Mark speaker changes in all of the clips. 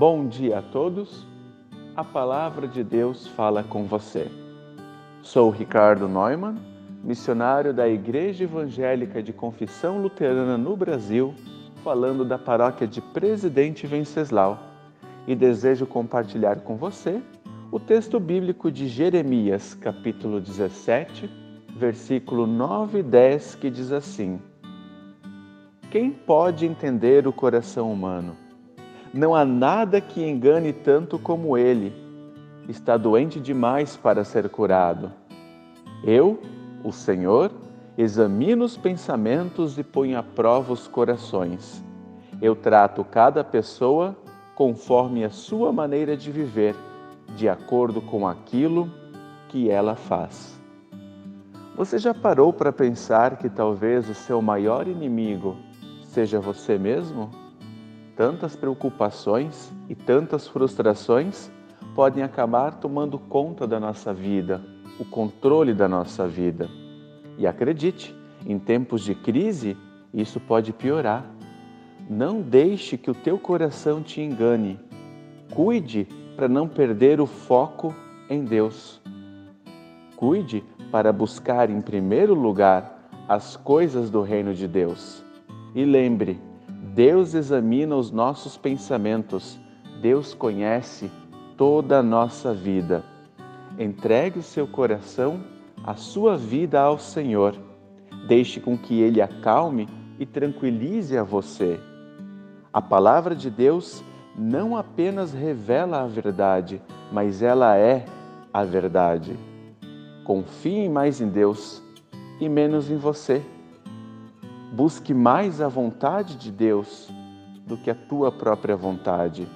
Speaker 1: Bom dia a todos. A palavra de Deus fala com você. Sou Ricardo Neumann, missionário da Igreja Evangélica de Confissão Luterana no Brasil, falando da paróquia de Presidente Venceslau, e desejo compartilhar com você o texto bíblico de Jeremias, capítulo 17, versículo 9 e 10, que diz assim: Quem pode entender o coração humano? Não há nada que engane tanto como ele. Está doente demais para ser curado. Eu, o Senhor, examino os pensamentos e ponho à prova os corações. Eu trato cada pessoa conforme a sua maneira de viver, de acordo com aquilo que ela faz. Você já parou para pensar que talvez o seu maior inimigo seja você mesmo? Tantas preocupações e tantas frustrações podem acabar tomando conta da nossa vida, o controle da nossa vida. E acredite, em tempos de crise, isso pode piorar. Não deixe que o teu coração te engane. Cuide para não perder o foco em Deus. Cuide para buscar em primeiro lugar as coisas do reino de Deus. E lembre, Deus examina os nossos pensamentos, Deus conhece toda a nossa vida. Entregue o seu coração, a sua vida ao Senhor. Deixe com que Ele acalme e tranquilize a você. A palavra de Deus não apenas revela a verdade, mas ela é a verdade. Confie mais em Deus e menos em você. Busque mais a vontade de Deus do que a tua própria vontade.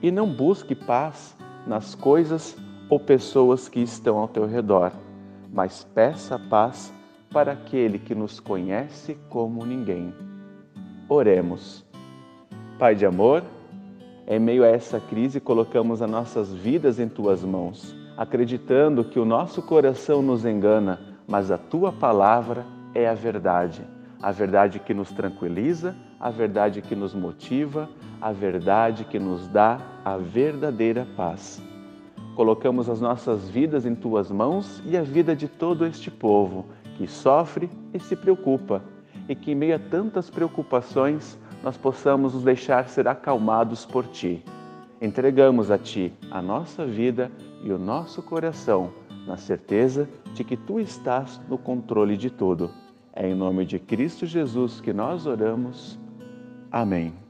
Speaker 1: E não busque paz nas coisas ou pessoas que estão ao teu redor, mas peça paz para aquele que nos conhece como ninguém. Oremos. Pai de amor, em meio a essa crise, colocamos as nossas vidas em tuas mãos, acreditando que o nosso coração nos engana, mas a tua palavra é a verdade a verdade que nos tranquiliza, a verdade que nos motiva, a verdade que nos dá a verdadeira paz. Colocamos as nossas vidas em tuas mãos e a vida de todo este povo que sofre e se preocupa, e que em meio a tantas preocupações nós possamos nos deixar ser acalmados por ti. Entregamos a ti a nossa vida e o nosso coração, na certeza de que tu estás no controle de tudo. É em nome de Cristo Jesus que nós oramos. Amém.